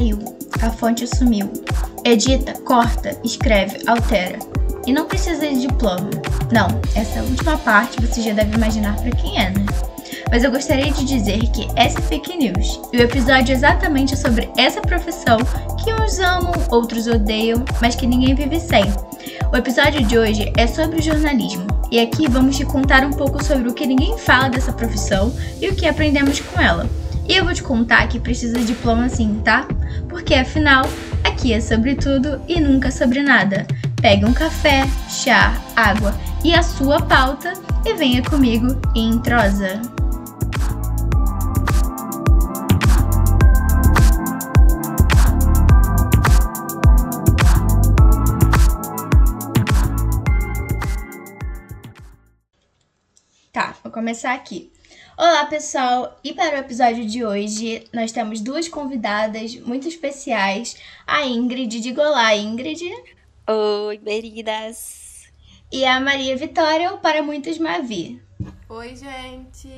caiu, a fonte sumiu. Edita, corta, escreve, altera. E não precisa de diploma. Não, essa última parte você já deve imaginar para quem é, né? Mas eu gostaria de dizer que essa é fake news. E o episódio é exatamente sobre essa profissão que uns amam, outros odeiam, mas que ninguém vive sem. O episódio de hoje é sobre jornalismo. E aqui vamos te contar um pouco sobre o que ninguém fala dessa profissão e o que aprendemos com ela. E eu vou te contar que precisa de diploma sim, tá? Porque afinal, aqui é sobre tudo e nunca sobre nada. Pegue um café, chá, água e a sua pauta e venha comigo em trosa. Tá, vou começar aqui. Olá, pessoal! E para o episódio de hoje, nós temos duas convidadas muito especiais, a Ingrid. Diga olá, Ingrid. Oi, queridas! E a Maria Vitória, ou para muitos, Mavi. Oi, gente!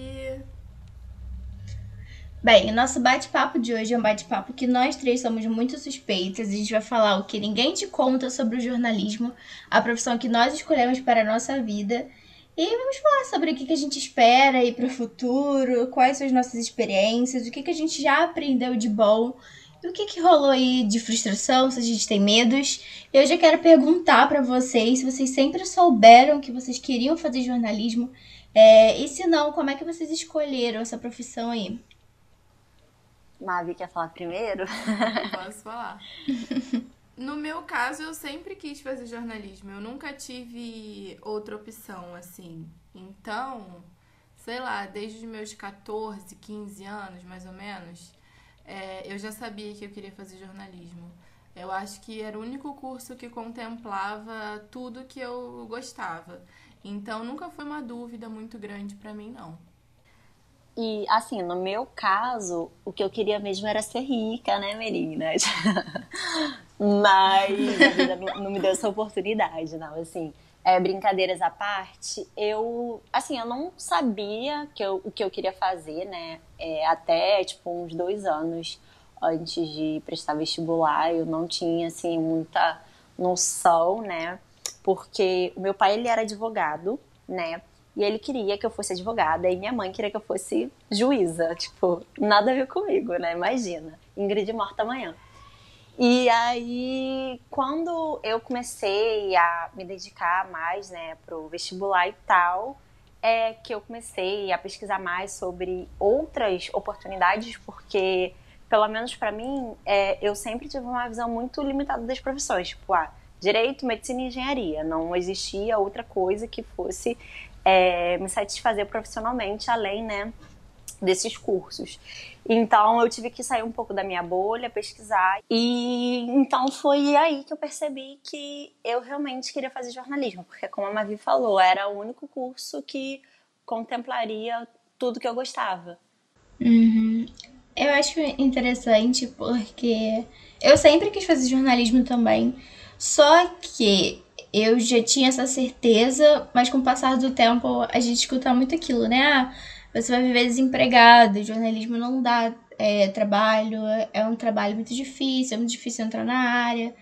Bem, o nosso bate-papo de hoje é um bate-papo que nós três somos muito suspeitas. A gente vai falar o que ninguém te conta sobre o jornalismo, a profissão que nós escolhemos para a nossa vida e vamos falar sobre o que, a gente espera aí para o futuro, quais são as nossas experiências, o que, que a gente já aprendeu de bom, e o que, que rolou aí de frustração, se a gente tem medos. Eu já quero perguntar para vocês se vocês sempre souberam que vocês queriam fazer jornalismo, é, e se não, como é que vocês escolheram essa profissão aí? Mavi quer falar primeiro? Posso falar. No meu caso, eu sempre quis fazer jornalismo. Eu nunca tive outra opção, assim. Então, sei lá, desde os meus 14, 15 anos, mais ou menos, é, eu já sabia que eu queria fazer jornalismo. Eu acho que era o único curso que contemplava tudo que eu gostava. Então, nunca foi uma dúvida muito grande para mim, não. E, assim, no meu caso, o que eu queria mesmo era ser rica, né, meninas? Mas a vida não, me deu essa oportunidade, não. Assim, é, brincadeiras à parte, eu, assim, eu não sabia que eu, o que eu queria fazer, né? É, até, tipo, uns dois anos antes de prestar vestibular, eu não tinha, assim, muita noção, né? Porque o meu pai, ele era advogado, né? E ele queria que eu fosse advogada e minha mãe queria que eu fosse juíza. Tipo, nada a ver comigo, né? Imagina. Ingrid morta amanhã. E aí, quando eu comecei a me dedicar mais, né, pro vestibular e tal, é que eu comecei a pesquisar mais sobre outras oportunidades, porque, pelo menos para mim, é, eu sempre tive uma visão muito limitada das profissões. Tipo, ah, direito, medicina e engenharia. Não existia outra coisa que fosse é, me satisfazer profissionalmente, além, né, desses cursos. Então eu tive que sair um pouco da minha bolha, pesquisar. E então foi aí que eu percebi que eu realmente queria fazer jornalismo, porque como a Mavi falou, era o único curso que contemplaria tudo que eu gostava. Uhum. Eu acho interessante porque eu sempre quis fazer jornalismo também, só que eu já tinha essa certeza, mas com o passar do tempo a gente escuta muito aquilo, né? Ah, você vai viver desempregado, jornalismo não dá é, trabalho, é um trabalho muito difícil, é muito difícil entrar na área.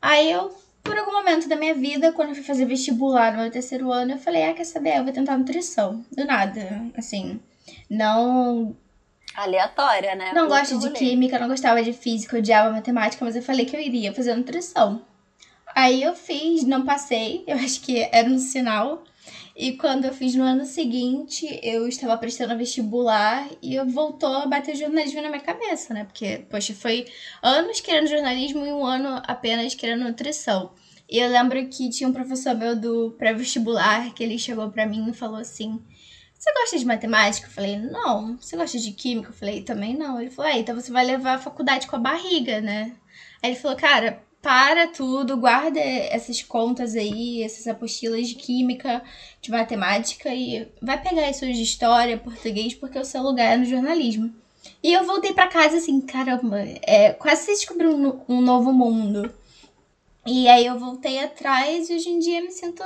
Aí eu, por algum momento da minha vida, quando eu fui fazer vestibular no meu terceiro ano, eu falei, ah, quer saber, eu vou tentar nutrição. Do nada, assim, não... Aleatória, né? Não gosto de química, não gostava de física, odiava matemática, mas eu falei que eu iria fazer nutrição. Aí eu fiz, não passei, eu acho que era um sinal. E quando eu fiz no ano seguinte, eu estava prestando vestibular e voltou a bater jornalismo na minha cabeça, né? Porque, poxa, foi anos querendo jornalismo e um ano apenas querendo nutrição. E eu lembro que tinha um professor meu do pré-vestibular que ele chegou para mim e falou assim: Você gosta de matemática? Eu falei: Não. Você gosta de química? Eu falei: Também não. Ele falou: É, então você vai levar a faculdade com a barriga, né? Aí ele falou: Cara, para tudo, guarda essas contas aí, essas apostilas de química, de matemática e vai pegar isso de história, português, porque o seu lugar é no jornalismo. E eu voltei para casa assim, caramba, é, quase descobri um, um novo mundo. E aí eu voltei atrás e hoje em dia me sinto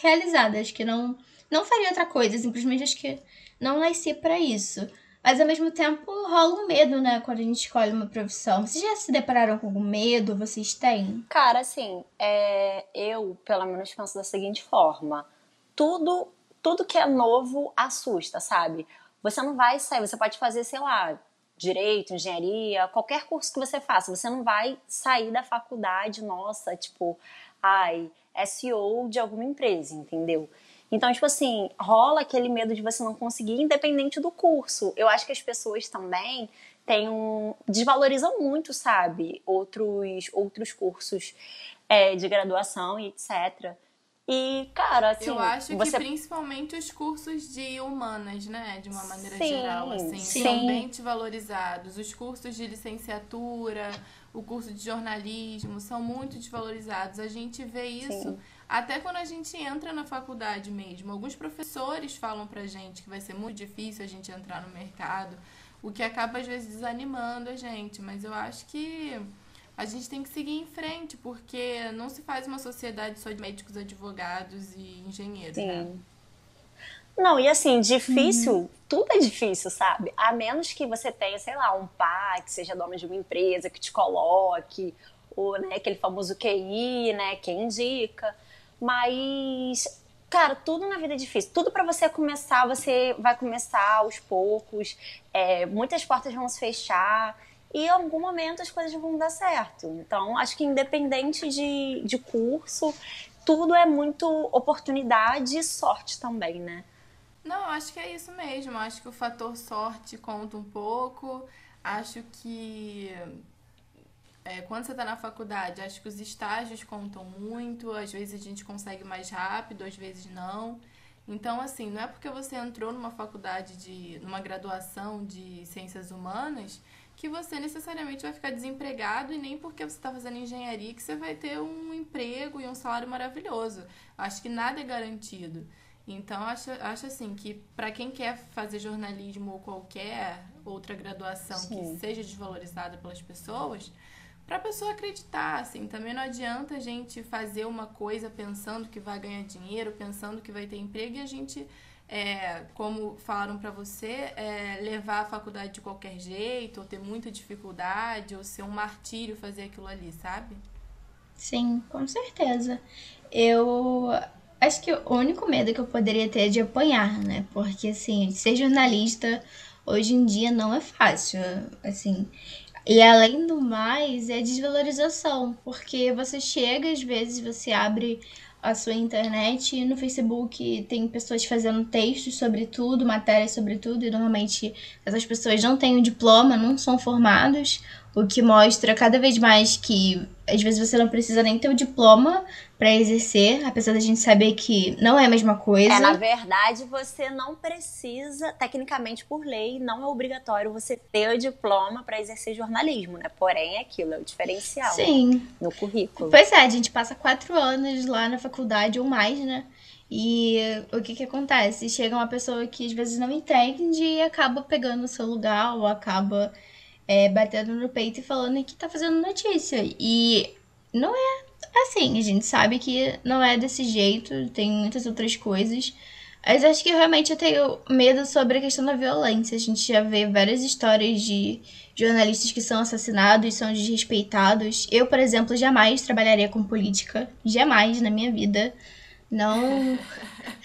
realizada. Acho que não, não faria outra coisa, simplesmente acho que não nasci para isso. Mas ao mesmo tempo rola um medo, né, quando a gente escolhe uma profissão. Vocês já se depararam com algum medo? Vocês têm? Cara, assim, é, eu, pelo menos, penso da seguinte forma: tudo, tudo que é novo assusta, sabe? Você não vai sair, você pode fazer, sei lá, direito, engenharia, qualquer curso que você faça, você não vai sair da faculdade, nossa, tipo, ai, SEO de alguma empresa, entendeu? Então, tipo assim, rola aquele medo de você não conseguir, independente do curso. Eu acho que as pessoas também têm um. desvalorizam muito, sabe? Outros, outros cursos é, de graduação e etc. E, cara, assim. Eu acho você... que principalmente os cursos de humanas, né? De uma maneira Sim, geral, assim, sim. são bem desvalorizados. Os cursos de licenciatura, o curso de jornalismo são muito desvalorizados. A gente vê isso. Sim. Até quando a gente entra na faculdade mesmo, alguns professores falam pra gente que vai ser muito difícil a gente entrar no mercado, o que acaba às vezes desanimando a gente, mas eu acho que a gente tem que seguir em frente, porque não se faz uma sociedade só de médicos, advogados e engenheiros, né? Sim. Não, e assim, difícil, tudo é difícil, sabe? A menos que você tenha, sei lá, um pai que seja dono de uma empresa, que te coloque, ou né, aquele famoso QI, né, que indica. Mas, cara, tudo na vida é difícil. Tudo para você começar, você vai começar aos poucos. É, muitas portas vão se fechar. E em algum momento as coisas vão dar certo. Então, acho que independente de, de curso, tudo é muito oportunidade e sorte também, né? Não, acho que é isso mesmo. Acho que o fator sorte conta um pouco. Acho que é, quando você está na faculdade, acho que os estágios contam muito. Às vezes a gente consegue mais rápido, às vezes não. Então, assim, não é porque você entrou numa faculdade de. numa graduação de ciências humanas que você necessariamente vai ficar desempregado e nem porque você está fazendo engenharia que você vai ter um emprego e um salário maravilhoso. Acho que nada é garantido. Então, acho, acho assim que para quem quer fazer jornalismo ou qualquer outra graduação Sim. que seja desvalorizada pelas pessoas, para a pessoa acreditar, assim, também não adianta a gente fazer uma coisa pensando que vai ganhar dinheiro, pensando que vai ter emprego e a gente, é, como falaram para você, é, levar a faculdade de qualquer jeito, ou ter muita dificuldade, ou ser um martírio fazer aquilo ali, sabe? Sim, com certeza. Eu acho que o único medo que eu poderia ter é de apanhar, né? Porque, assim, ser jornalista hoje em dia não é fácil, assim. E além do mais, é desvalorização, porque você chega, às vezes, você abre a sua internet e no Facebook tem pessoas fazendo textos sobre tudo, matérias sobre tudo, e normalmente essas pessoas não têm o diploma, não são formados, o que mostra cada vez mais que às vezes você não precisa nem ter o diploma para exercer, apesar da gente saber que não é a mesma coisa. É, na verdade, você não precisa, tecnicamente por lei, não é obrigatório você ter o diploma para exercer jornalismo, né? Porém, é aquilo, é o diferencial Sim. no currículo. Pois é, a gente passa quatro anos lá na faculdade ou mais, né? E o que que acontece? Chega uma pessoa que às vezes não entende e acaba pegando o seu lugar ou acaba é, batendo no peito e falando que tá fazendo notícia. E não é assim, a gente sabe que não é desse jeito, tem muitas outras coisas. Mas acho que realmente eu tenho medo sobre a questão da violência. A gente já vê várias histórias de jornalistas que são assassinados, são desrespeitados. Eu, por exemplo, jamais trabalharia com política. Jamais na minha vida. Não.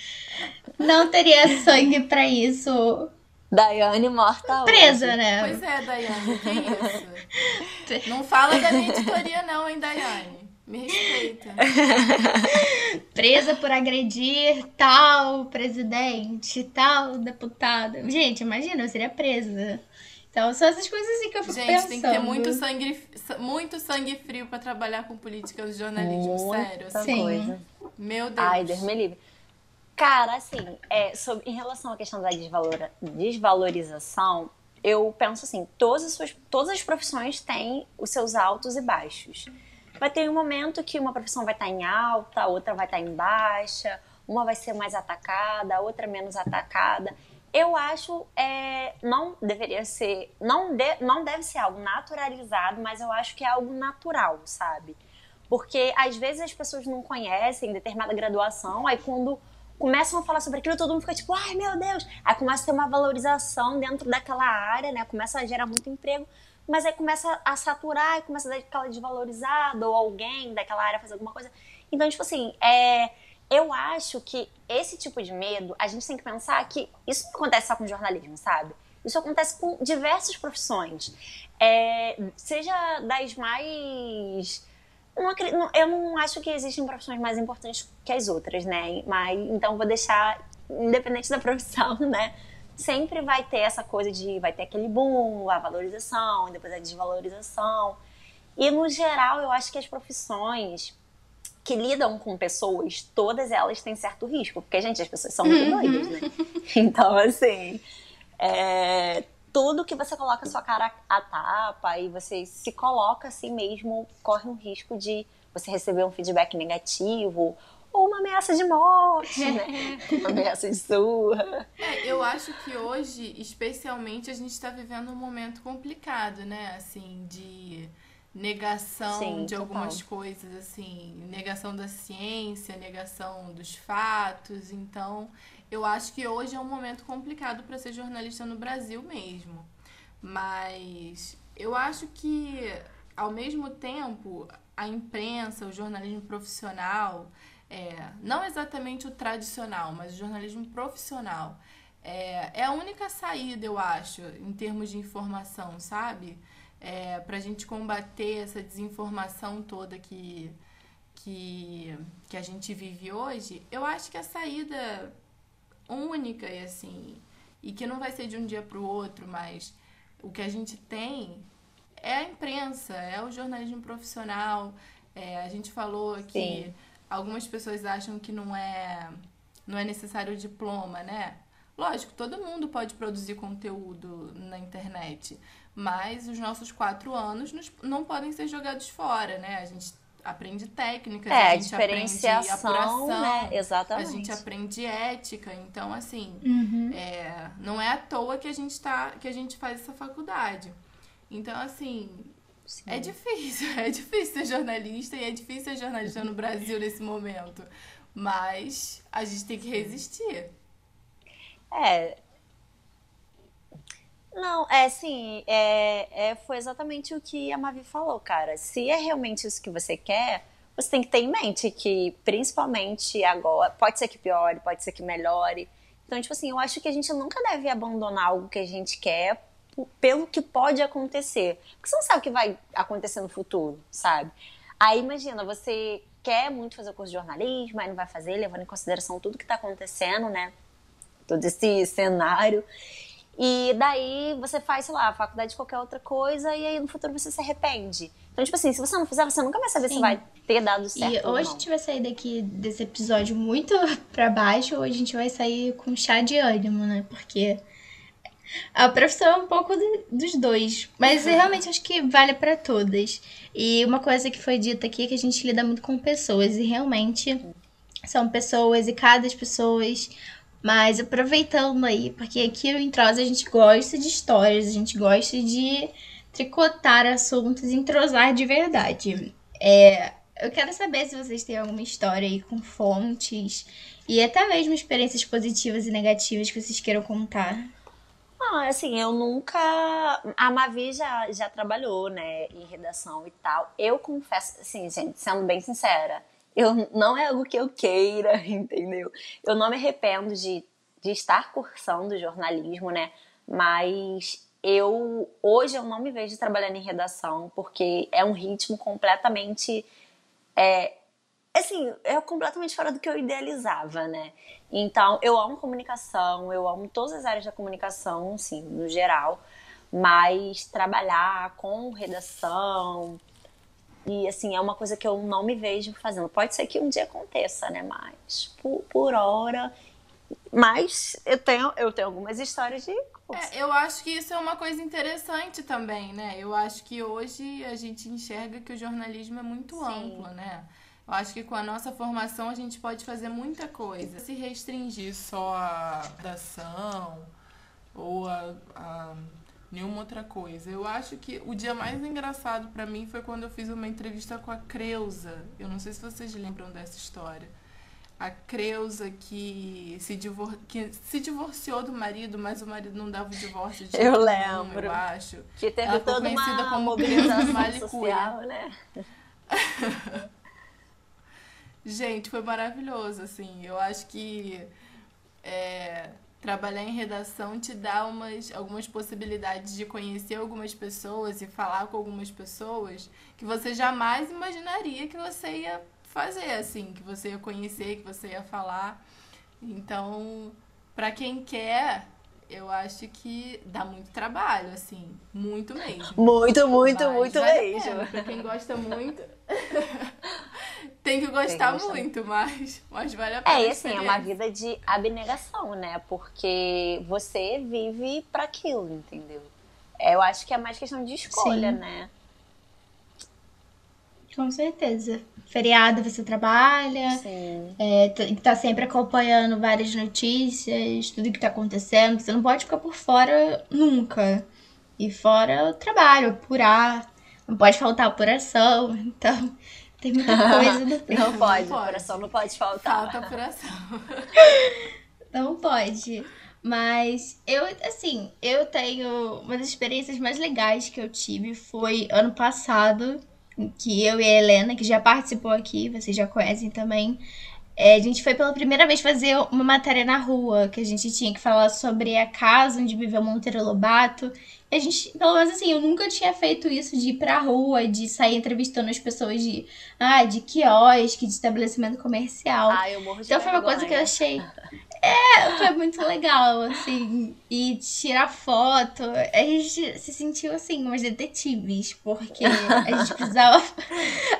Não teria sangue pra isso. Daiane morta Presa, hoje. né? Pois é, Daiane, que isso? Não fala da minha editoria não, hein, Daiane? Me respeita. Presa por agredir tal presidente, tal deputado. Gente, imagina, eu seria presa. Então, são essas coisas assim que eu fico Gente, pensando. tem que ter muito sangue, muito sangue frio pra trabalhar com política do jornalismo, Muita sério. assim. Sim. coisa. Meu Deus. Ai, Deus me livre. Cara, assim, é, sobre, em relação à questão da desvalorização, eu penso assim, todas as, suas, todas as profissões têm os seus altos e baixos. Vai ter um momento que uma profissão vai estar em alta, outra vai estar em baixa, uma vai ser mais atacada, outra menos atacada. Eu acho, é, não deveria ser, não, de, não deve ser algo naturalizado, mas eu acho que é algo natural, sabe? Porque às vezes as pessoas não conhecem determinada graduação, aí quando começam a falar sobre aquilo, todo mundo fica tipo, ai meu Deus. Aí começa a ter uma valorização dentro daquela área, né? Começa a gerar muito emprego, mas aí começa a saturar e começa a dar aquela desvalorizada, ou alguém daquela área fazer alguma coisa. Então, tipo assim, é, eu acho que esse tipo de medo, a gente tem que pensar que isso não acontece só com jornalismo, sabe? Isso acontece com diversas profissões. É, seja das mais não, eu não acho que existem profissões mais importantes que as outras, né? Mas então vou deixar, independente da profissão, né? Sempre vai ter essa coisa de vai ter aquele boom, a valorização, depois a desvalorização. E no geral, eu acho que as profissões que lidam com pessoas, todas elas têm certo risco, porque, gente, as pessoas são muito uhum. doidas, né? Então, assim, é, tudo que você coloca a sua cara a tapa e você se coloca assim mesmo, corre um risco de você receber um feedback negativo ou uma ameaça de morte, né? uma ameaça de surra. É, eu acho que hoje, especialmente, a gente está vivendo um momento complicado, né? Assim, de negação Sim, de algumas coisas, assim, negação da ciência, negação dos fatos. Então, eu acho que hoje é um momento complicado para ser jornalista no Brasil mesmo. Mas eu acho que, ao mesmo tempo, a imprensa, o jornalismo profissional, é, não exatamente o tradicional, mas o jornalismo profissional, é, é a única saída, eu acho, em termos de informação, sabe? É, para a gente combater essa desinformação toda que, que, que a gente vive hoje, eu acho que a saída única e assim, e que não vai ser de um dia para o outro, mas o que a gente tem é a imprensa, é o jornalismo profissional. É, a gente falou que Sim. algumas pessoas acham que não é não é necessário o diploma, né? Lógico, todo mundo pode produzir conteúdo na internet, mas os nossos quatro anos não podem ser jogados fora, né? A gente aprende técnicas, é, a gente aprende apuração, né? Exatamente. a gente aprende ética. Então, assim, uhum. é, não é à toa que a gente tá, que a gente faz essa faculdade. Então, assim, Sim. é difícil, é difícil ser jornalista e é difícil ser jornalista no Brasil nesse momento. Mas a gente tem que resistir. É, não, é assim, é, é, foi exatamente o que a Mavi falou, cara. Se é realmente isso que você quer, você tem que ter em mente que, principalmente agora, pode ser que piore, pode ser que melhore. Então, tipo assim, eu acho que a gente nunca deve abandonar algo que a gente quer pelo que pode acontecer. Porque você não sabe o que vai acontecer no futuro, sabe? Aí imagina, você quer muito fazer o curso de jornalismo, aí não vai fazer, levando em consideração tudo que está acontecendo, né? Todo esse cenário. E daí você faz, sei lá, a faculdade de qualquer outra coisa e aí no futuro você se arrepende. Então, tipo assim, se você não fizer, você nunca vai saber Sim. se vai ter dado certo. E hoje a gente vai sair daqui desse episódio muito pra baixo, ou a gente vai sair com chá de ânimo, né? Porque a profissão é um pouco de, dos dois. Mas uhum. realmente acho que vale para todas. E uma coisa que foi dita aqui é que a gente lida muito com pessoas. E realmente são pessoas e cada pessoas mas aproveitando aí, porque aqui no Entrosa a gente gosta de histórias, a gente gosta de tricotar assuntos, entrosar de verdade. É, eu quero saber se vocês têm alguma história aí com fontes e até mesmo experiências positivas e negativas que vocês queiram contar. Ah, assim, eu nunca. A Mavi já, já trabalhou, né, em redação e tal. Eu confesso, assim, gente, sendo bem sincera, eu não é algo que eu queira, entendeu? Eu não me arrependo de, de estar cursando jornalismo, né? Mas eu hoje eu não me vejo trabalhando em redação porque é um ritmo completamente é, assim, é completamente fora do que eu idealizava, né? Então, eu amo comunicação, eu amo todas as áreas da comunicação, assim, no geral, mas trabalhar com redação, e assim, é uma coisa que eu não me vejo fazendo. Pode ser que um dia aconteça, né? Mas por, por hora. Mas eu tenho, eu tenho algumas histórias de. É, eu acho que isso é uma coisa interessante também, né? Eu acho que hoje a gente enxerga que o jornalismo é muito Sim. amplo, né? Eu acho que com a nossa formação a gente pode fazer muita coisa. Se restringir só a redação ou a, a nenhuma outra coisa. Eu acho que o dia mais engraçado para mim foi quando eu fiz uma entrevista com a Creuza. Eu não sei se vocês lembram dessa história. a Creuza que se, divor... que se divorciou do marido, mas o marido não dava o divórcio de Eu lembro. eu acho. Que teve Ela toda conhecida uma como mobilização social, né? Gente, foi maravilhoso, assim. Eu acho que é, trabalhar em redação te dá umas, algumas possibilidades de conhecer algumas pessoas e falar com algumas pessoas que você jamais imaginaria que você ia fazer, assim, que você ia conhecer, que você ia falar. Então, pra quem quer, eu acho que dá muito trabalho, assim, muito mesmo. Muito, muito, Mas muito vale mesmo. pena, Pra quem gosta muito. Tem que gostar gostar muito, mas, mas vale a pena. É, a e assim, é uma vida de abnegação, né? Porque você vive pra aquilo, entendeu? É, Eu acho que é mais questão de escolha, Sim. né? Com certeza. Feriado você trabalha, Sim. é, tem que estar sempre acompanhando várias notícias, tudo que tá acontecendo. Você não pode ficar por fora nunca. E fora o trabalho, apurar. Não pode faltar apuração. Então, tem muita coisa no tempo. Não pode, o pode. coração não pode faltar. Falta apuração. Não pode. Mas eu, assim, eu tenho. Uma das experiências mais legais que eu tive foi ano passado, que eu e a Helena, que já participou aqui, vocês já conhecem também. é, a gente foi pela primeira vez fazer uma matéria na rua, que a gente tinha que falar sobre a casa onde viveu Monteiro Lobato. A gente, pelo menos assim, eu nunca tinha feito isso de ir pra rua, de sair entrevistando as pessoas de, ah, de quiosque, de estabelecimento comercial. Ah, eu morro de Então foi uma coisa que eu achei. É, foi muito legal, assim. E tirar foto. A gente se sentiu assim, umas detetives, porque a gente precisava.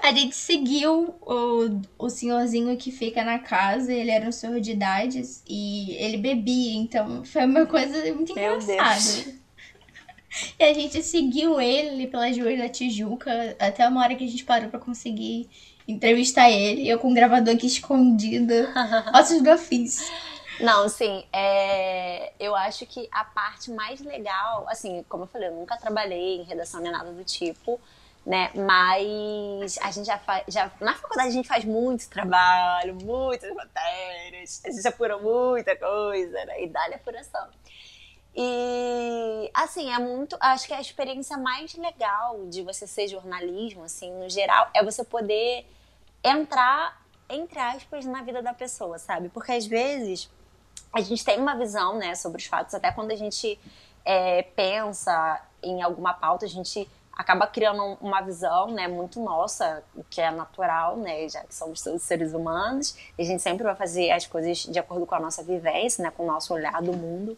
A gente seguiu o, o senhorzinho que fica na casa, ele era um senhor de idades e ele bebia, então foi uma coisa muito Meu engraçada. Deus. E a gente seguiu ele pelas ruas da Tijuca até uma hora que a gente parou pra conseguir entrevistar ele. Eu com o gravador aqui escondido. Ossos do ofício. Não, sim, é... eu acho que a parte mais legal, assim, como eu falei, eu nunca trabalhei em redação nem nada do tipo, né? Mas a gente já faz. Já... Na faculdade a gente faz muito trabalho, muitas matérias, a gente apura muita coisa, né? E dá-lhe apuração. E assim, é muito. Acho que a experiência mais legal de você ser jornalismo, assim, no geral, é você poder entrar, entre aspas, na vida da pessoa, sabe? Porque às vezes a gente tem uma visão, né, sobre os fatos, até quando a gente é, pensa em alguma pauta, a gente acaba criando um- uma visão, né, muito nossa, que é natural, né, já que somos todos seres humanos, e a gente sempre vai fazer as coisas de acordo com a nossa vivência, né, com o nosso olhar do mundo.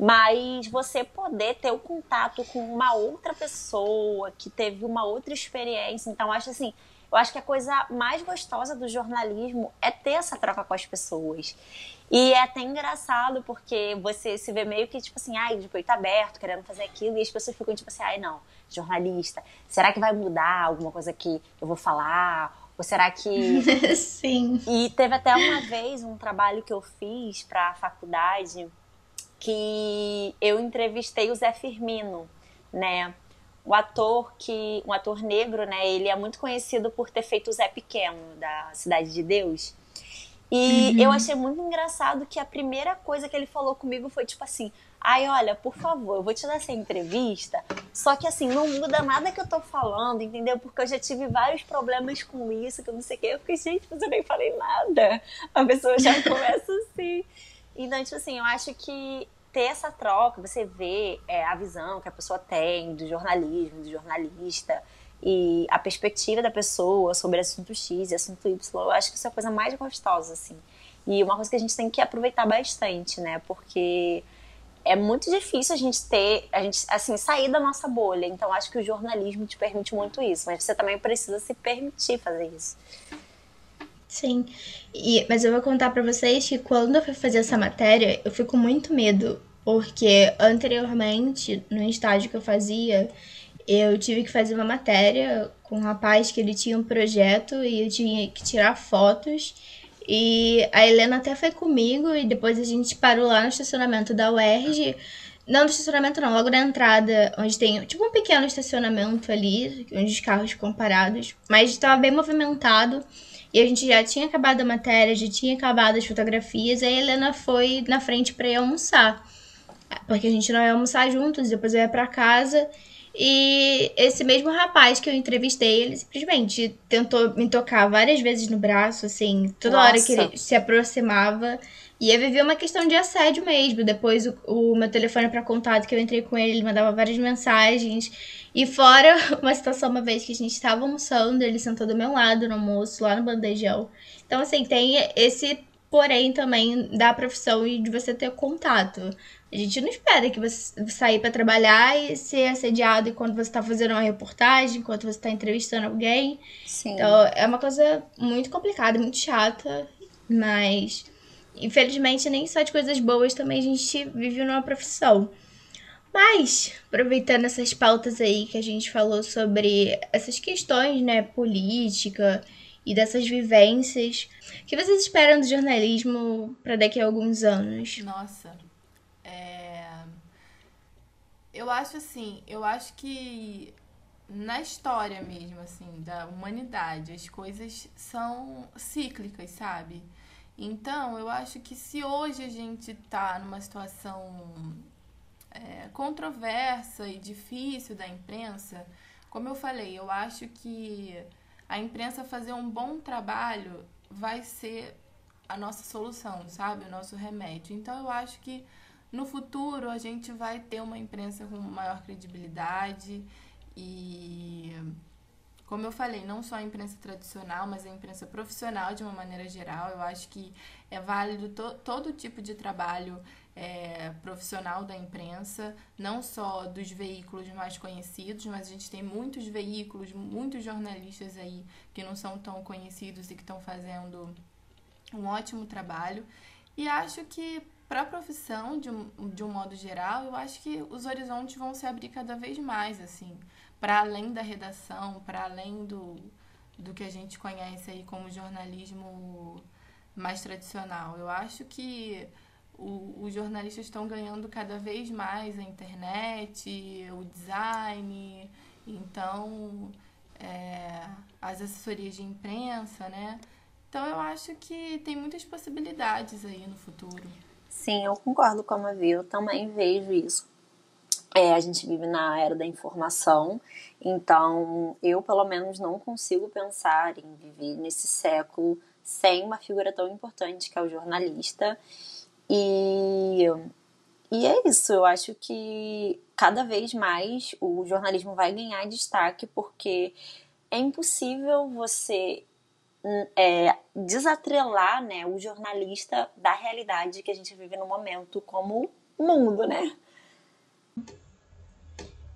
Mas você poder ter o contato com uma outra pessoa que teve uma outra experiência. Então, acho assim, eu acho que a coisa mais gostosa do jornalismo é ter essa troca com as pessoas. E é até engraçado porque você se vê meio que tipo assim, ai, de peito aberto, querendo fazer aquilo, e as pessoas ficam tipo assim, ai, não, jornalista, será que vai mudar alguma coisa que eu vou falar? Ou será que Sim. e teve até uma vez um trabalho que eu fiz para a faculdade que eu entrevistei o Zé Firmino, né? O ator que, um ator negro, né? Ele é muito conhecido por ter feito o Zé Pequeno da Cidade de Deus. E eu achei muito engraçado que a primeira coisa que ele falou comigo foi tipo assim: "Ai, olha, por favor, eu vou te dar essa entrevista, só que assim, não muda nada que eu tô falando, entendeu? Porque eu já tive vários problemas com isso, que eu não sei o quê". Eu fiquei, gente, mas eu nem falei nada. A pessoa já começa assim. Então, tipo assim, eu acho que ter essa troca, você vê é, a visão que a pessoa tem do jornalismo, do jornalista, e a perspectiva da pessoa sobre assunto X e assunto Y, eu acho que isso é a coisa mais gostosa, assim. E uma coisa que a gente tem que aproveitar bastante, né? Porque é muito difícil a gente ter, a gente, assim, sair da nossa bolha. Então, acho que o jornalismo te permite muito isso. Mas você também precisa se permitir fazer isso. Sim. E, mas eu vou contar pra vocês que quando eu fui fazer essa matéria, eu fui com muito medo. Porque anteriormente, no estágio que eu fazia, eu tive que fazer uma matéria com um rapaz que ele tinha um projeto e eu tinha que tirar fotos. E a Helena até foi comigo e depois a gente parou lá no estacionamento da UERJ. Não no estacionamento não, logo na entrada, onde tem tipo um pequeno estacionamento ali, onde os carros ficam parados. Mas estava bem movimentado. E a gente já tinha acabado a matéria, já tinha acabado as fotografias, aí a Helena foi na frente para ir almoçar. Porque a gente não ia almoçar juntos, depois eu ia para casa. E esse mesmo rapaz que eu entrevistei, ele simplesmente tentou me tocar várias vezes no braço, assim, toda Nossa. hora que ele se aproximava. E eu vivi uma questão de assédio mesmo. Depois o, o meu telefone para contato que eu entrei com ele, ele mandava várias mensagens. E fora uma situação uma vez que a gente estava almoçando, ele sentou do meu lado no almoço, lá no bandejão. Então, assim, tem esse porém também da profissão e de você ter contato. A gente não espera que você sair para trabalhar e ser assediado enquanto você está fazendo uma reportagem, enquanto você está entrevistando alguém. Sim. Então, é uma coisa muito complicada, muito chata, mas infelizmente nem só de coisas boas também a gente vive numa profissão. Mas, aproveitando essas pautas aí que a gente falou sobre essas questões, né, política e dessas vivências, o que vocês esperam do jornalismo para daqui a alguns anos? Nossa, é... eu acho assim, eu acho que na história mesmo, assim, da humanidade, as coisas são cíclicas, sabe? Então, eu acho que se hoje a gente tá numa situação é, controversa e difícil da imprensa, como eu falei, eu acho que a imprensa fazer um bom trabalho vai ser a nossa solução, sabe? O nosso remédio. Então eu acho que no futuro a gente vai ter uma imprensa com maior credibilidade e como eu falei, não só a imprensa tradicional, mas a imprensa profissional de uma maneira geral. Eu acho que é válido to todo tipo de trabalho é, profissional da imprensa, não só dos veículos mais conhecidos, mas a gente tem muitos veículos, muitos jornalistas aí que não são tão conhecidos e que estão fazendo um ótimo trabalho. E acho que para a profissão, de um, de um modo geral, eu acho que os horizontes vão se abrir cada vez mais, assim, para além da redação, para além do, do que a gente conhece aí como jornalismo mais tradicional. Eu acho que o, os jornalistas estão ganhando cada vez mais a internet, o design, então é, as assessorias de imprensa, né? Então eu acho que tem muitas possibilidades aí no futuro. Sim, eu concordo com a Mavi, eu também vejo isso. É, a gente vive na era da informação, então eu pelo menos não consigo pensar em viver nesse século sem uma figura tão importante que é o jornalista. E, e é isso, eu acho que cada vez mais o jornalismo vai ganhar destaque porque é impossível você hum, é, desatrelar né, o jornalista da realidade que a gente vive no momento como mundo, né?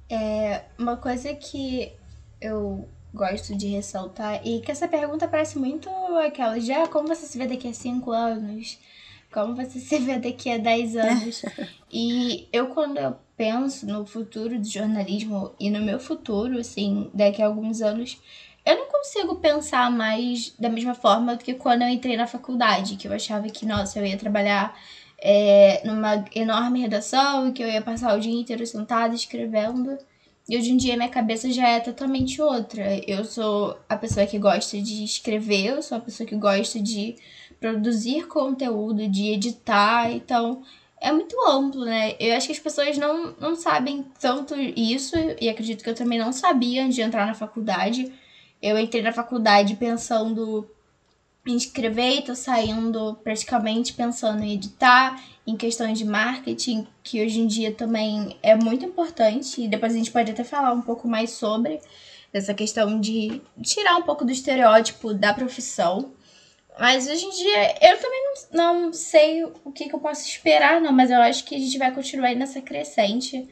É, uma coisa que eu gosto de ressaltar e que essa pergunta parece muito aquela já como você se vê daqui a cinco anos como você se vê daqui a 10 anos. e eu, quando eu penso no futuro do jornalismo e no meu futuro, assim, daqui a alguns anos, eu não consigo pensar mais da mesma forma do que quando eu entrei na faculdade, que eu achava que, nossa, eu ia trabalhar é, numa enorme redação que eu ia passar o dia inteiro sentada escrevendo. E hoje em dia minha cabeça já é totalmente outra. Eu sou a pessoa que gosta de escrever, eu sou a pessoa que gosta de produzir conteúdo, de editar, então é muito amplo, né? Eu acho que as pessoas não, não sabem tanto isso, e acredito que eu também não sabia antes de entrar na faculdade. Eu entrei na faculdade pensando escrever e tô saindo praticamente pensando em editar, em questões de marketing, que hoje em dia também é muito importante, e depois a gente pode até falar um pouco mais sobre essa questão de tirar um pouco do estereótipo da profissão. Mas hoje em dia eu também não, não sei o que, que eu posso esperar, não, mas eu acho que a gente vai continuar nessa crescente.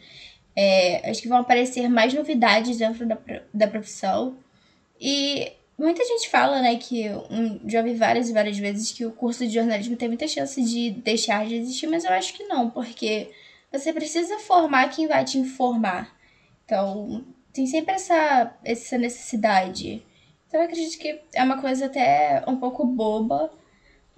É, acho que vão aparecer mais novidades dentro da, da profissão. E muita gente fala, né, que um, já vi várias e várias vezes que o curso de jornalismo tem muita chance de deixar de existir, mas eu acho que não, porque você precisa formar quem vai te informar. Então, tem sempre essa, essa necessidade. Então eu acredito que é uma coisa até um pouco boba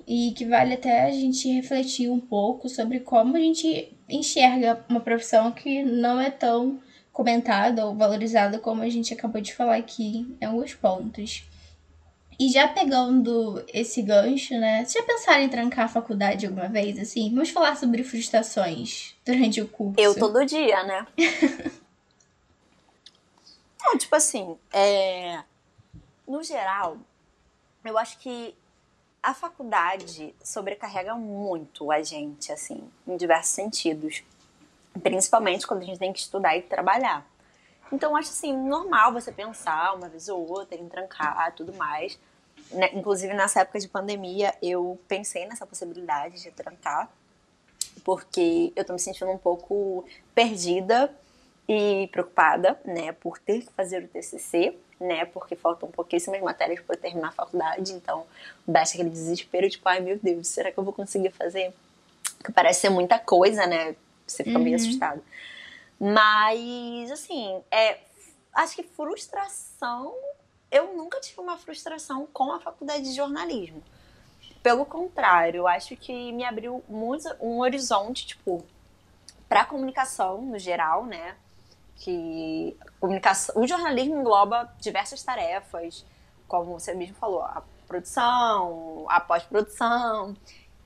e que vale até a gente refletir um pouco sobre como a gente enxerga uma profissão que não é tão comentada ou valorizada como a gente acabou de falar aqui em alguns pontos. E já pegando esse gancho, né? Vocês já pensaram em trancar a faculdade alguma vez, assim? Vamos falar sobre frustrações durante o curso. Eu todo dia, né? Não, tipo assim, é... no geral, eu acho que a faculdade sobrecarrega muito a gente, assim, em diversos sentidos. Principalmente quando a gente tem que estudar e trabalhar. Então, acho assim, normal você pensar uma vez ou outra em trancar tudo mais. Né? Inclusive, nessa época de pandemia, eu pensei nessa possibilidade de trancar, porque eu tô me sentindo um pouco perdida e preocupada, né, por ter que fazer o TCC, né, porque faltam pouquíssimas matérias para terminar a faculdade, então baixa aquele desespero, tipo, ai meu Deus, será que eu vou conseguir fazer? Que parece ser muita coisa, né, você fica uhum. meio assustado. Mas, assim, é, acho que frustração. Eu nunca tive uma frustração com a faculdade de jornalismo. Pelo contrário, eu acho que me abriu muito um horizonte, tipo, para comunicação no geral, né? Que comunicação, o jornalismo engloba diversas tarefas, como você mesmo falou, a produção, a pós-produção.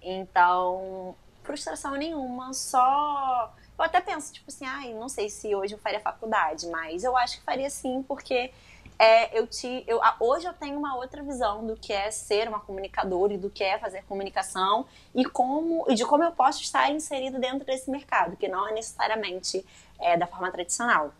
Então, frustração nenhuma, só eu até penso, tipo assim, ai, não sei se hoje eu faria faculdade, mas eu acho que faria sim, porque é, eu te, eu, hoje eu tenho uma outra visão do que é ser uma comunicadora e do que é fazer comunicação e como e de como eu posso estar inserido dentro desse mercado, que não é necessariamente é, da forma tradicional.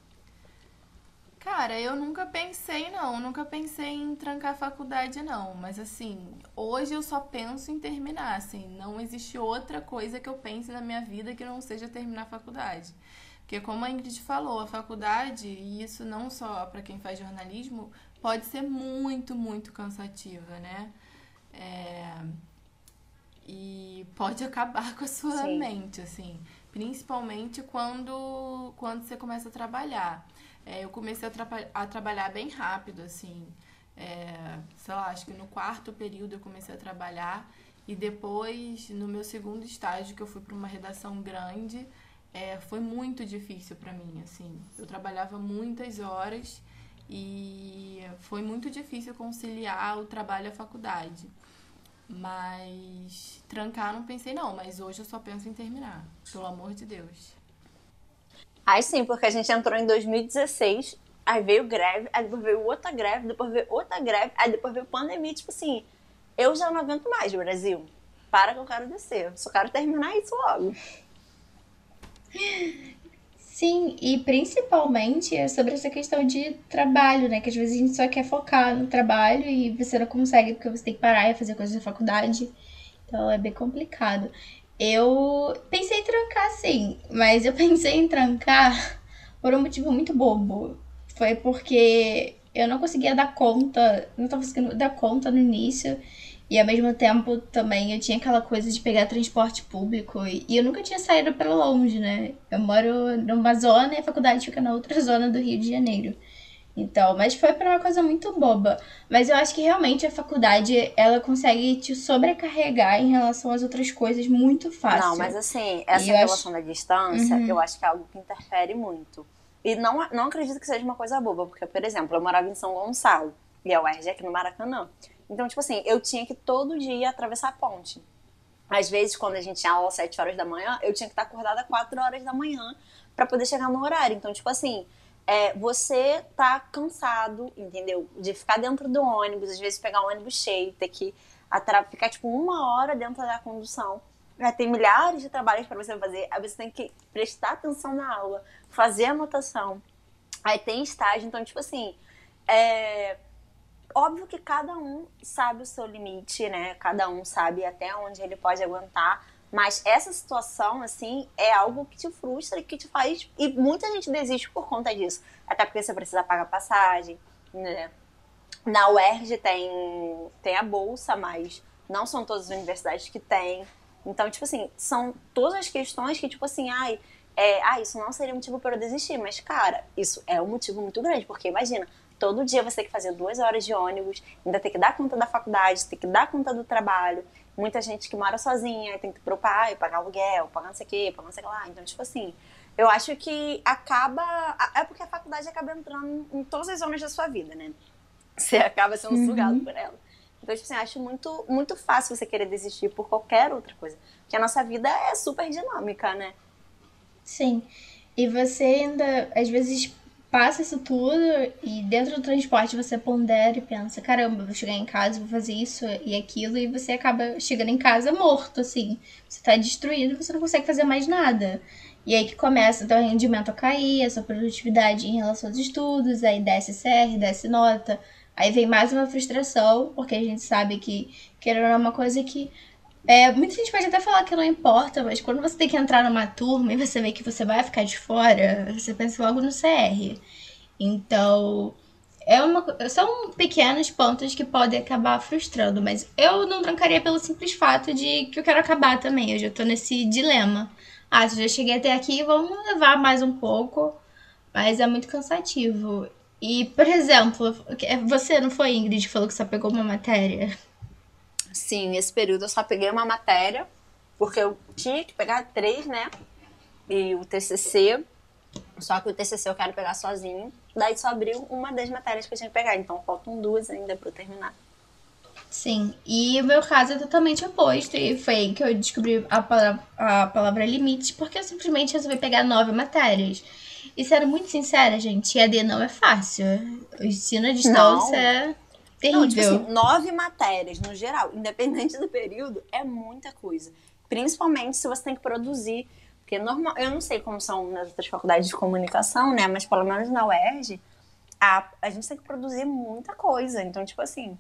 Cara, eu nunca pensei, não. Nunca pensei em trancar a faculdade, não. Mas, assim, hoje eu só penso em terminar, assim. Não existe outra coisa que eu pense na minha vida que não seja terminar a faculdade. Porque, como a Ingrid falou, a faculdade, e isso não só para quem faz jornalismo, pode ser muito, muito cansativa, né? É... E pode acabar com a sua Sim. mente, assim. Principalmente quando, quando você começa a trabalhar. É, eu comecei a, tra a, trabalhar bem rápido, assim. É, sei lá, acho que no quarto período eu comecei a trabalhar. E depois, no meu segundo estágio, que eu fui para uma redação grande, é, foi muito difícil para mim, assim. Eu trabalhava muitas horas e foi muito difícil conciliar o trabalho e a faculdade. Mas trancar não pensei não, mas hoje eu só penso em terminar, pelo amor de Deus. Aí sim, porque a gente entrou em 2016, aí veio greve, aí depois veio outra greve, depois veio outra greve, aí depois veio pandemia. Tipo assim, eu já não aguento mais, Brasil. Para que eu quero descer. Só quero terminar isso logo. Sim, e principalmente é sobre essa questão de trabalho, né? Que às vezes a gente só quer focar no trabalho e você não consegue porque você tem que parar e fazer coisas da faculdade. Então é bem complicado. Eu pensei em trancar sim, mas eu pensei em trancar por um motivo muito bobo. Foi porque eu não conseguia dar conta, não estava conseguindo dar conta no início. E ao mesmo tempo também eu tinha aquela coisa de pegar transporte público. E, eu nunca tinha saído para longe, né? Eu moro numa zona e a faculdade fica na outra zona do Rio de Janeiro. Então, mas foi para uma coisa muito boba. Mas eu acho que realmente a faculdade, ela consegue te sobrecarregar em relação às outras coisas muito fácil. Não, mas assim, essa e relação acho... da distância, uhum. eu acho que é algo que interfere muito. E não, não acredito que seja uma coisa boba, porque, por exemplo, eu morava em São Gonçalo, e a UERJ é aqui no Maracanã. Então, tipo assim, eu tinha que todo dia atravessar a ponte. Às vezes, quando a gente tinha aula às 7 horas da manhã, eu tinha que estar acordada às 4 horas da manhã para poder chegar no horário. Então, tipo assim, é, você tá cansado, entendeu? De ficar dentro do ônibus, às vezes pegar um ônibus cheio, ter que ficar tipo uma hora dentro da condução. Já tem milhares de trabalhos para você fazer. Aí você tem que prestar atenção na aula, fazer anotação. Aí tem estágio, então, tipo assim, é óbvio que cada um sabe o seu limite, né? Cada um sabe até onde ele pode aguentar. Mas essa situação, assim, é algo que te frustra e que te faz. E muita gente desiste por conta disso. Até porque você precisa pagar passagem, né? Na UERJ tem, tem a bolsa, mas não são todas as universidades que têm. Então, tipo assim, são todas as questões que, tipo assim, ai, é, ah, isso não seria motivo para eu desistir. Mas, cara, isso é um motivo muito grande, porque imagina, todo dia você tem que fazer duas horas de ônibus, ainda tem que dar conta da faculdade, tem que dar conta do trabalho, muita gente que mora sozinha, tem que ir pro pai, pagar aluguel, pagar não sei o quê, pagar não sei o que lá. Então, tipo assim, eu acho que acaba. É porque a faculdade acaba entrando em todas as zonas da sua vida, né? Você acaba sendo uhum. sugado por ela. Então, tipo assim, acho muito, muito fácil você querer desistir por qualquer outra coisa. Porque a nossa vida é super dinâmica, né? Sim. E você ainda, às vezes, passa isso tudo e dentro do transporte você pondera e pensa, caramba, vou chegar em casa, vou fazer isso e aquilo, e você acaba chegando em casa morto, assim. Você tá destruído, você não consegue fazer mais nada. E aí que começa o teu rendimento a cair, a sua produtividade em relação aos estudos, aí desce CR, desce nota. Aí vem mais uma frustração, porque a gente sabe que querer é uma coisa que é, muita gente pode até falar que não importa, mas quando você tem que entrar numa turma e você vê que você vai ficar de fora, você pensa logo no CR. Então, é uma, são pequenos pontos que podem acabar frustrando, mas eu não trancaria pelo simples fato de que eu quero acabar também. Eu já tô nesse dilema. Ah, se eu já cheguei até aqui, vamos levar mais um pouco, mas é muito cansativo. E, por exemplo, você não foi, Ingrid, que falou que só pegou uma matéria? Sim, nesse período eu só peguei uma matéria, porque eu tinha que pegar três, né? E o TCC, só que o TCC eu quero pegar sozinho. Daí só abriu uma das matérias que eu tinha que pegar, então faltam duas ainda para eu terminar. Sim, e o meu caso é totalmente oposto, e foi aí que eu descobri a palavra, a palavra limite, porque eu simplesmente resolvi pegar nove matérias. E sendo muito sincera, gente, EAD não é fácil. O ensino à distância é terrível. Não, tipo assim, nove matérias no geral, independente do período, é muita coisa. Principalmente se você tem que produzir. Porque normal, eu não sei como são nas outras faculdades de comunicação, né? Mas pelo menos na UERJ, a, a gente tem que produzir muita coisa. Então, tipo assim,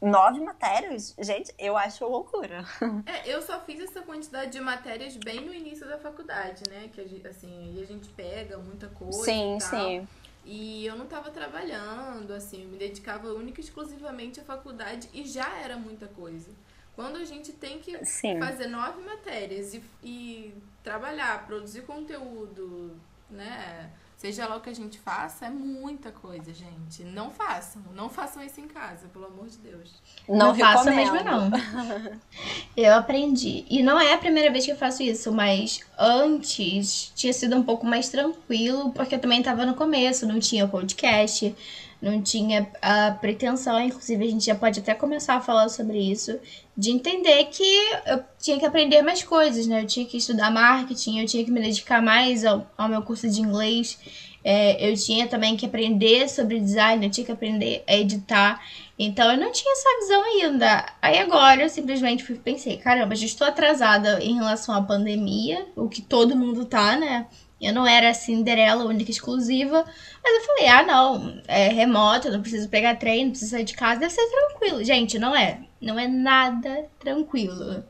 nove matérias, gente, eu acho loucura. É, eu só fiz essa quantidade de matérias bem no início da faculdade, né? Que a gente, assim, aí a gente pega muita coisa. Sim, sim. E eu não estava trabalhando, assim, eu me dedicava única e exclusivamente à faculdade e já era muita coisa. Quando a gente tem que Sim. fazer nove matérias e, e trabalhar, produzir conteúdo, né? Seja lá o que a gente faça, é muita coisa, gente. Não façam. Não façam isso em casa, pelo amor de Deus. Não, não façam mesmo, não. eu aprendi. E não é a primeira vez que eu faço isso, mas antes tinha sido um pouco mais tranquilo, porque eu também estava no começo, não tinha podcast, não tinha a pretensão, inclusive a gente já pode até começar a falar sobre isso, de entender que eu tinha que aprender mais coisas, né? Eu tinha que estudar marketing, eu tinha que me dedicar mais ao, ao meu curso de inglês, é, eu tinha também que aprender sobre design, eu tinha que aprender a editar. Então eu não tinha essa visão ainda. Aí agora eu simplesmente pensei, caramba, já estou atrasada em relação à pandemia, o que todo mundo tá, né? Eu não era Cinderela única exclusiva. Mas eu falei, ah, não, é remoto, não preciso pegar trem, não preciso sair de casa, deve ser tranquilo. Gente, não é. Não é nada tranquilo.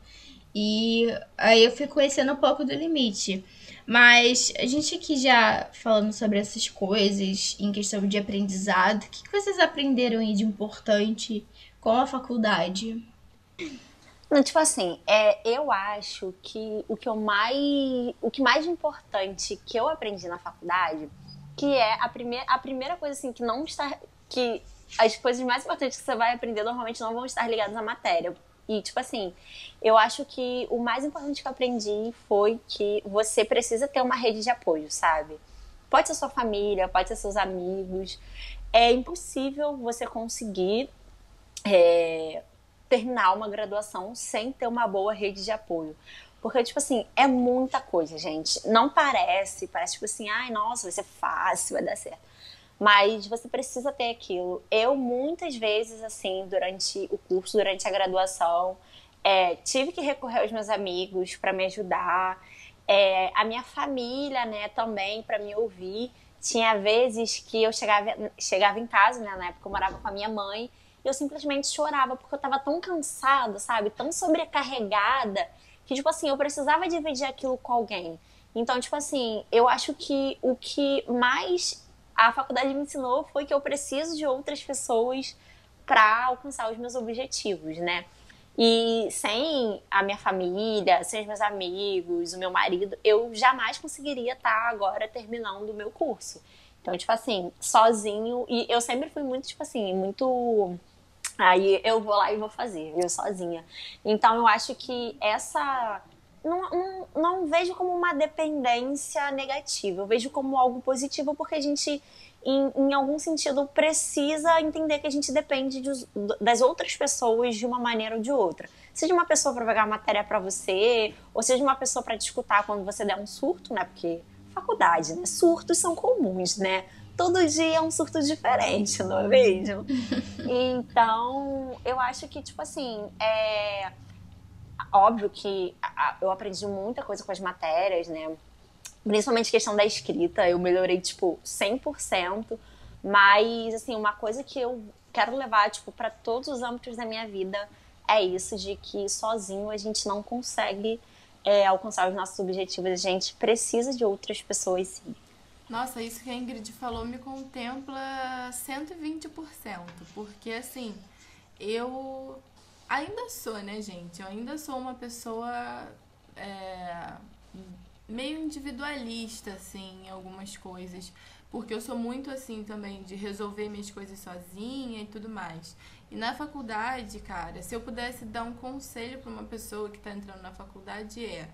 E aí eu fui conhecendo um pouco do limite. Mas a gente aqui já falando sobre essas coisas, em questão de aprendizado, o que vocês aprenderam aí de importante com a faculdade? Não, tipo assim, é, eu acho que o que eu mais. O que mais importante que eu aprendi na faculdade, que é a primeira, a primeira coisa assim, que não está. que as coisas mais importantes que você vai aprender normalmente não vão estar ligadas à matéria. E, tipo assim, eu acho que o mais importante que eu aprendi foi que você precisa ter uma rede de apoio, sabe? Pode ser sua família, pode ser seus amigos. É impossível você conseguir é, terminar uma graduação sem ter uma boa rede de apoio. Porque, tipo assim, é muita coisa, gente. Não parece, parece tipo assim, ai, nossa, vai ser fácil, vai dar certo. Mas você precisa ter aquilo. Eu, muitas vezes, assim, durante o curso, durante a graduação, é, tive que recorrer aos meus amigos para me ajudar. É, a minha família, né, também, para me ouvir. Tinha vezes que eu chegava, chegava em casa, né, na época eu morava com a minha mãe, eu simplesmente chorava porque eu tava tão cansada, sabe? Tão sobrecarregada que, tipo assim, eu precisava dividir aquilo com alguém. Então, tipo assim, eu acho que o que mais a faculdade me ensinou foi que eu preciso de outras pessoas para alcançar os meus objetivos, né? E sem a minha família, sem os meus amigos, o meu marido, eu jamais conseguiria estar tá agora terminando o meu curso. Então, tipo assim, sozinho. E eu sempre fui muito, tipo assim, muito Aí eu vou lá e vou fazer, eu sozinha. Então eu acho que essa. Não, não, não vejo como uma dependência negativa, eu vejo como algo positivo porque a gente em, em algum sentido, precisa entender que a gente depende de, das outras pessoas de uma maneira ou de outra. Seja uma pessoa para pegar matéria para você, ou seja uma pessoa para te escutar quando você der um surto, né? Porque faculdade, né? Surtos são comuns, né? Todo dia é um surto diferente, não é mesmo? Então, eu acho que, tipo assim, é óbvio que eu aprendi muita coisa com as matérias, né? Principalmente questão da escrita, eu melhorei, tipo, 100%. Mas, assim, uma coisa que eu quero levar, tipo, para todos os âmbitos da minha vida é isso, de que sozinho a gente não consegue é, alcançar os nossos objetivos. A gente precisa de outras pessoas, sim. Nossa, isso que a Ingrid falou me contempla 120%. Porque, assim, eu ainda sou, né, gente? Eu ainda sou uma pessoa é, meio individualista, assim, em algumas coisas. Porque eu sou muito assim também, de resolver minhas coisas sozinha e tudo mais. E na faculdade, cara, se eu pudesse dar um conselho para uma pessoa que está entrando na faculdade é: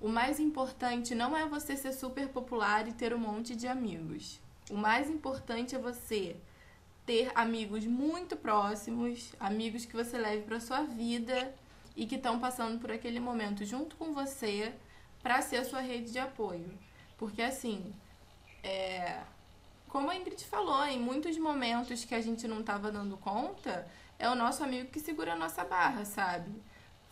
o mais importante não é você ser super popular e ter um monte de amigos. O mais importante é você ter amigos muito próximos, amigos que você leve para sua vida e que estão passando por aquele momento junto com você para ser a sua rede de apoio. Porque assim, é, como a Ingrid falou, em muitos momentos que a gente não estava dando conta, é o nosso amigo que segura a nossa barra, sabe?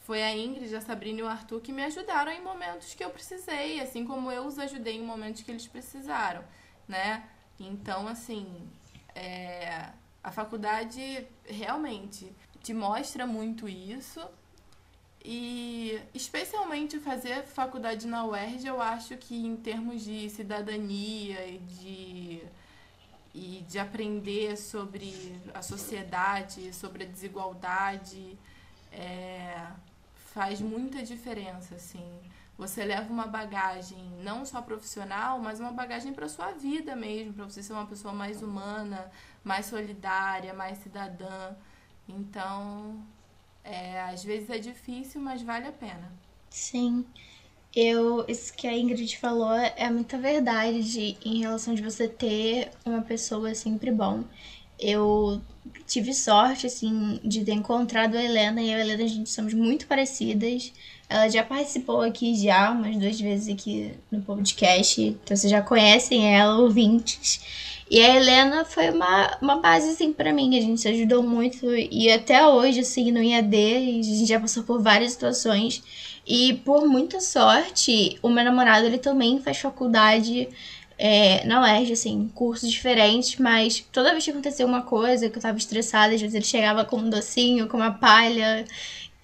Foi a Ingrid, a Sabrina e o Arthur que me ajudaram em momentos que eu precisei, assim como eu os ajudei em momentos que eles precisaram, né? Então, assim, é, a faculdade realmente te mostra muito isso. E especialmente fazer faculdade na UERJ, eu acho que em termos de cidadania e de, e de aprender sobre a sociedade, sobre a desigualdade, é, faz muita diferença, assim. Você leva uma bagagem não só profissional, mas uma bagagem para sua vida mesmo, para você ser uma pessoa mais humana, mais solidária, mais cidadã. Então, é, às vezes é difícil, mas vale a pena. Sim. Eu, isso que a Ingrid falou é muita verdade de, em relação de você ter uma pessoa sempre bom. Eu tive sorte, assim, de ter encontrado a Helena e a Helena, a gente somos muito parecidas. Ela já participou aqui já umas duas vezes aqui no podcast, então vocês já conhecem ela, ouvintes. E a Helena foi uma, uma base, assim, pra mim. A gente se ajudou muito. E até hoje, assim, no IAD, a gente já passou por várias situações. E por muita sorte, o meu namorado, ele também faz faculdade é, na UERJ, assim, cursos diferentes. Mas toda vez que acontecia uma coisa, que eu tava estressada, às vezes ele chegava com um docinho, com uma palha.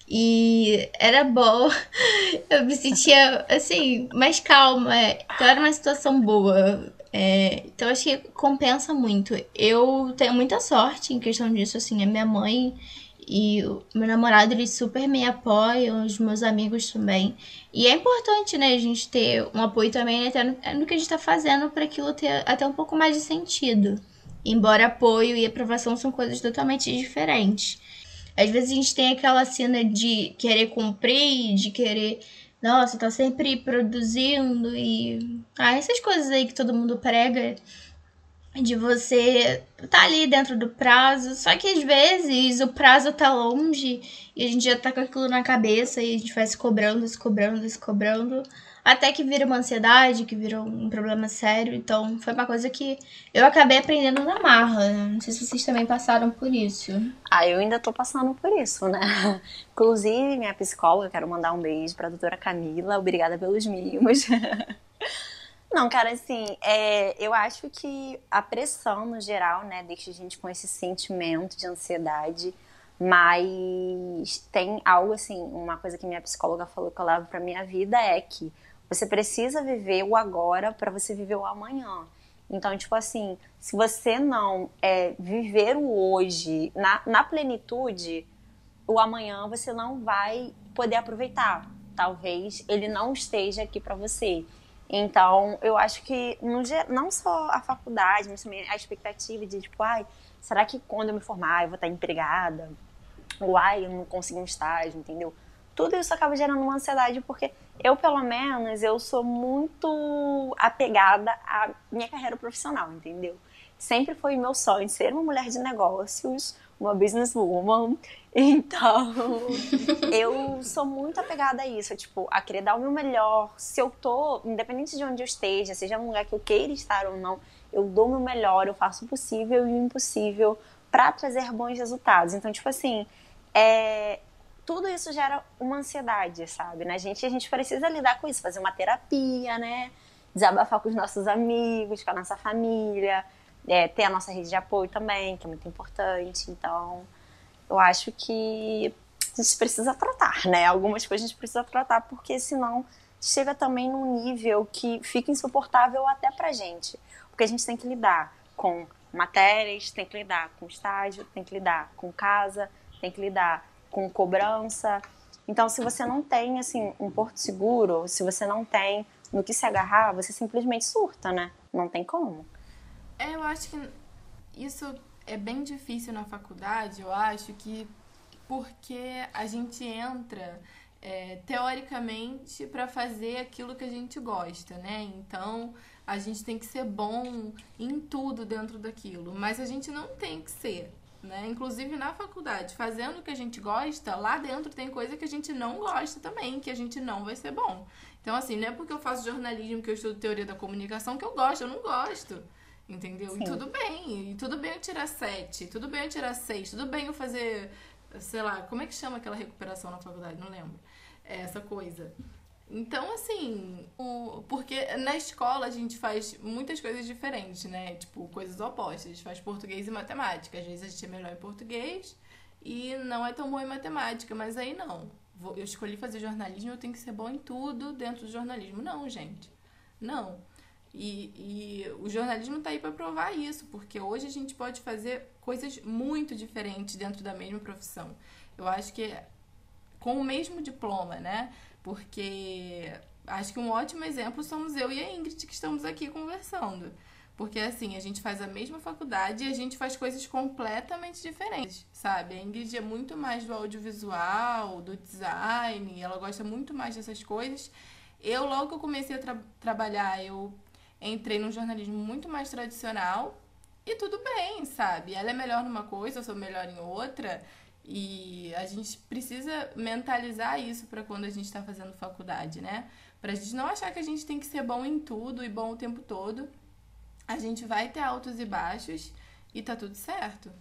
E era bom. Eu me sentia, assim, mais calma. Então era uma situação boa. É, então acho que compensa muito. Eu tenho muita sorte em questão disso, assim, a minha mãe e o meu namorado, eles super me apoiam, os meus amigos também. E é importante, né, a gente ter um apoio também até no, no que a gente tá fazendo para aquilo ter até um pouco mais de sentido. Embora apoio e aprovação são coisas totalmente diferentes. Às vezes a gente tem aquela cena de querer cumprir, de querer nossa, tá sempre produzindo e. Ah, essas coisas aí que todo mundo prega de você tá ali dentro do prazo, só que às vezes o prazo tá longe e a gente já tá com aquilo na cabeça e a gente vai se cobrando, se cobrando, se cobrando. Até que vira uma ansiedade, que vira um problema sério. Então, foi uma coisa que eu acabei aprendendo na marra. Não sei se vocês também passaram por isso. Ah, eu ainda tô passando por isso, né? Inclusive, minha psicóloga, quero mandar um beijo pra doutora Camila. Obrigada pelos mimos. Não, cara, assim, é, eu acho que a pressão no geral, né, deixa a gente com esse sentimento de ansiedade, mas tem algo assim, uma coisa que minha psicóloga falou que eu levo pra minha vida é que você precisa viver o agora para você viver o amanhã. Então, tipo assim, se você não é, viver o hoje na, na plenitude, o amanhã você não vai poder aproveitar. Talvez ele não esteja aqui para você. Então, eu acho que no, não só a faculdade, mas também a expectativa de, tipo, ai, será que quando eu me formar eu vou estar empregada? Ou ai, eu não consigo um estágio, entendeu? Tudo isso acaba gerando uma ansiedade porque eu, pelo menos, eu sou muito apegada à minha carreira profissional, entendeu? sempre foi meu sonho ser uma mulher de negócios, uma businesswoman. Então, eu sou muito apegada a isso, tipo, a querer dar o meu melhor. Se eu tô, independente de onde eu esteja, seja num lugar que eu queira estar ou não, eu dou o meu melhor, eu faço o possível e o impossível para trazer bons resultados. Então, tipo assim, é, tudo isso gera uma ansiedade, sabe? Na gente, a gente precisa lidar com isso, fazer uma terapia, né? Desabafar com os nossos amigos, com a nossa família, é, ter a nossa rede de apoio também, que é muito importante. Então, eu acho que a gente precisa tratar, né? Algumas coisas a gente precisa tratar, porque senão chega também num nível que fica insuportável até pra gente. Porque a gente tem que lidar com matérias, tem que lidar com estágio, tem que lidar com casa, tem que lidar com cobrança. Então, se você não tem assim um porto seguro, se você não tem no que se agarrar, você simplesmente surta, né? Não tem como. É, eu acho que isso é bem difícil na faculdade, eu acho que porque a gente entra é, teoricamente para fazer aquilo que a gente gosta, né? Então a gente tem que ser bom em tudo dentro daquilo, mas a gente não tem que ser. Né? Inclusive na faculdade, fazendo o que a gente gosta, lá dentro tem coisa que a gente não gosta também, que a gente não vai ser bom. Então, assim, não é porque eu faço jornalismo, que eu estudo teoria da comunicação, que eu gosto, eu não gosto. Entendeu? Sim. E tudo bem. E tudo bem eu tirar sete, tudo bem eu tirar seis, tudo bem eu fazer, sei lá, como é que chama aquela recuperação na faculdade? Não lembro. É essa coisa. Então, assim, o, porque na escola a gente faz muitas coisas diferentes, né? Tipo, coisas opostas. A gente faz português e matemática. Às vezes a gente é melhor em português e não é tão bom em matemática, mas aí não. Eu escolhi fazer jornalismo, eu tenho que ser bom em tudo dentro do jornalismo. Não, gente. Não. E, e o jornalismo está aí para provar isso, porque hoje a gente pode fazer coisas muito diferentes dentro da mesma profissão. Eu acho que com o mesmo diploma, né? Porque acho que um ótimo exemplo somos eu e a Ingrid que estamos aqui conversando. Porque assim, a gente faz a mesma faculdade e a gente faz coisas completamente diferentes, sabe? A Ingrid é muito mais do audiovisual, do design, ela gosta muito mais dessas coisas. Eu, logo que eu comecei a tra trabalhar, eu entrei num jornalismo muito mais tradicional e tudo bem, sabe? Ela é melhor numa coisa, eu sou melhor em outra. E a gente precisa mentalizar isso para quando a gente está fazendo faculdade, né? Para a gente não achar que a gente tem que ser bom em tudo e bom o tempo todo. A gente vai ter altos e baixos e tá tudo certo.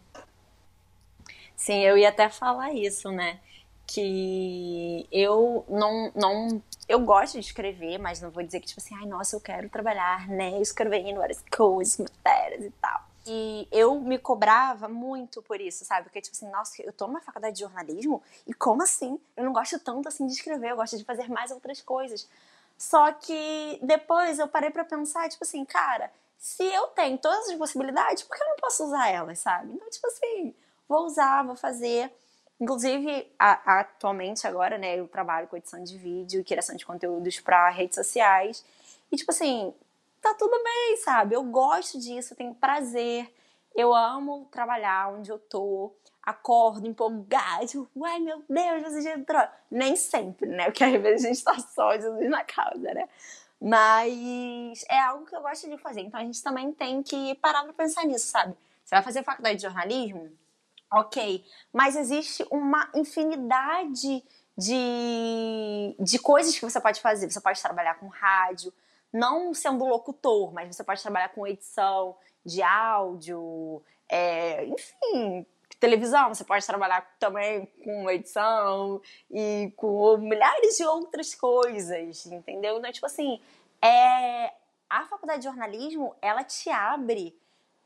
Sim, eu ia até falar isso, né? Que eu não, não eu gosto de escrever, mas não vou dizer que, tipo assim, ai, nossa, eu quero trabalhar, né, escrevendo várias coisas, matérias e tal. E eu me cobrava muito por isso, sabe? Porque, tipo assim, nossa, eu tô numa faculdade de jornalismo e como assim? Eu não gosto tanto, assim, de escrever, eu gosto de fazer mais outras coisas. Só que depois eu parei para pensar, tipo assim, cara, se eu tenho todas as possibilidades, por que eu não posso usar elas, sabe? Então, tipo assim, vou usar, vou fazer. Inclusive, a, atualmente agora, né, eu trabalho com edição de vídeo e criação de conteúdos para redes sociais. E, tipo assim, tá tudo bem, sabe? Eu gosto disso, tenho prazer. Eu amo trabalhar onde eu tô. Acordo empolgada, tipo, uai, meu Deus, você já entrou. Nem sempre, né? Porque às vezes a gente tá só, Jesus na causa, né? Mas é algo que eu gosto de fazer. Então a gente também tem que parar pra pensar nisso, sabe? Você vai fazer faculdade de jornalismo? Ok, mas existe uma infinidade de, de coisas que você pode fazer. Você pode trabalhar com rádio, não sendo locutor, mas você pode trabalhar com edição de áudio, é, enfim, televisão. Você pode trabalhar também com edição e com milhares de outras coisas, entendeu? Então, tipo assim, é, a faculdade de jornalismo, ela te abre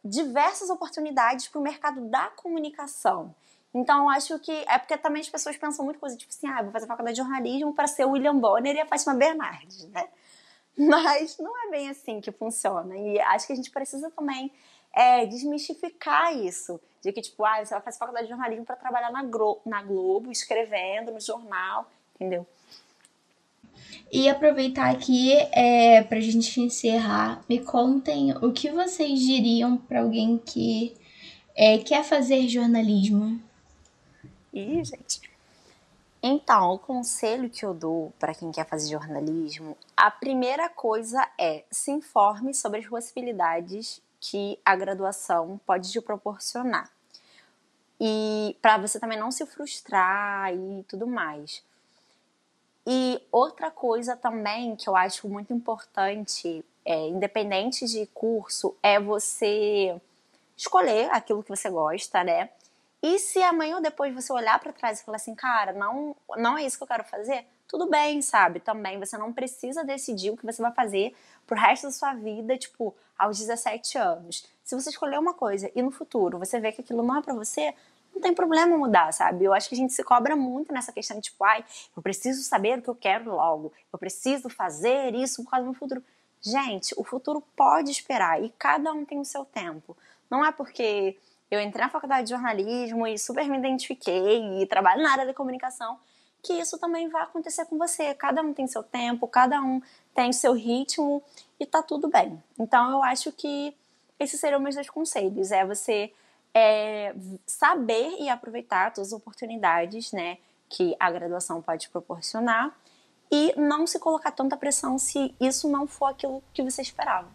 diversas oportunidades para o mercado da comunicação. Então, acho que é porque também as pessoas pensam muito coisa, tipo assim, ah, vou fazer faculdade de jornalismo para ser o William Bonner e a Fátima Bernardes, né? Mas não é bem assim que funciona. E acho que a gente precisa também é, desmistificar isso. De que, tipo, ah, você vai fazer faculdade de jornalismo para trabalhar na, na Globo, escrevendo no jornal, entendeu? E aproveitar aqui é, para a gente encerrar, me contem o que vocês diriam para alguém que é, quer fazer jornalismo. Ih, gente. Então, o conselho que eu dou para quem quer fazer jornalismo, a primeira coisa é se informe sobre as possibilidades que a graduação pode te proporcionar. E para você também não se frustrar e tudo mais. E outra coisa também que eu acho muito importante, é, independente de curso, é você escolher aquilo que você gosta, né? E se amanhã ou depois você olhar para trás e falar assim, cara, não, não é isso que eu quero fazer, tudo bem, sabe? Também você não precisa decidir o que você vai fazer pro resto da sua vida, tipo, aos 17 anos. Se você escolher uma coisa e no futuro você vê que aquilo não é para você, não tem problema mudar, sabe? Eu acho que a gente se cobra muito nessa questão de, tipo, ai, eu preciso saber o que eu quero logo, eu preciso fazer isso por causa do futuro. Gente, o futuro pode esperar e cada um tem o seu tempo. Não é porque eu entrei na faculdade de jornalismo e super me identifiquei e trabalho na área da comunicação, que isso também vai acontecer com você. Cada um tem seu tempo, cada um tem seu ritmo e tá tudo bem. Então eu acho que esses seriam meus dois conselhos: é você é, saber e aproveitar todas as oportunidades, né, que a graduação pode proporcionar e não se colocar tanta pressão se isso não for aquilo que você esperava.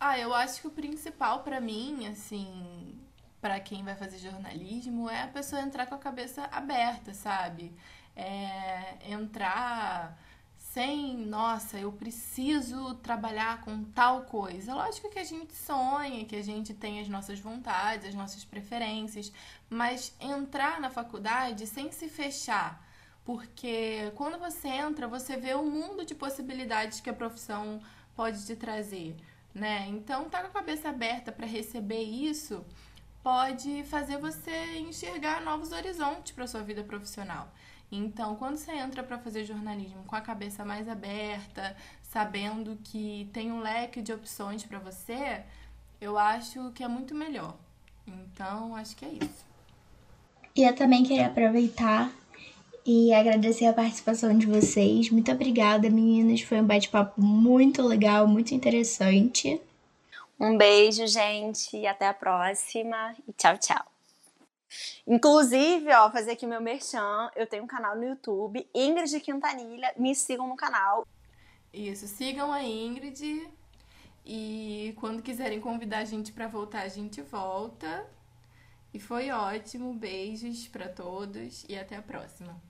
Ah, eu acho que o principal para mim, assim, para quem vai fazer jornalismo é a pessoa entrar com a cabeça aberta, sabe? É, entrar sem, nossa, eu preciso trabalhar com tal coisa. Lógico que a gente sonha, que a gente tem as nossas vontades, as nossas preferências, mas entrar na faculdade sem se fechar. Porque quando você entra, você vê o mundo de possibilidades que a profissão pode te trazer, né? Então, tá com a cabeça aberta para receber isso pode fazer você enxergar novos horizontes para sua vida profissional. Então, quando você entra para fazer jornalismo com a cabeça mais aberta, sabendo que tem um leque de opções para você, eu acho que é muito melhor. Então, acho que é isso. E eu também queria aproveitar e agradecer a participação de vocês. Muito obrigada, meninas. Foi um bate-papo muito legal, muito interessante. Um beijo, gente, e até a próxima. E tchau, tchau. Inclusive, ó, fazer aqui meu merchan, eu tenho um canal no YouTube, Ingrid Quintanilha, me sigam no canal. Isso, sigam a Ingrid e quando quiserem convidar a gente para voltar, a gente volta. E foi ótimo, beijos para todos e até a próxima.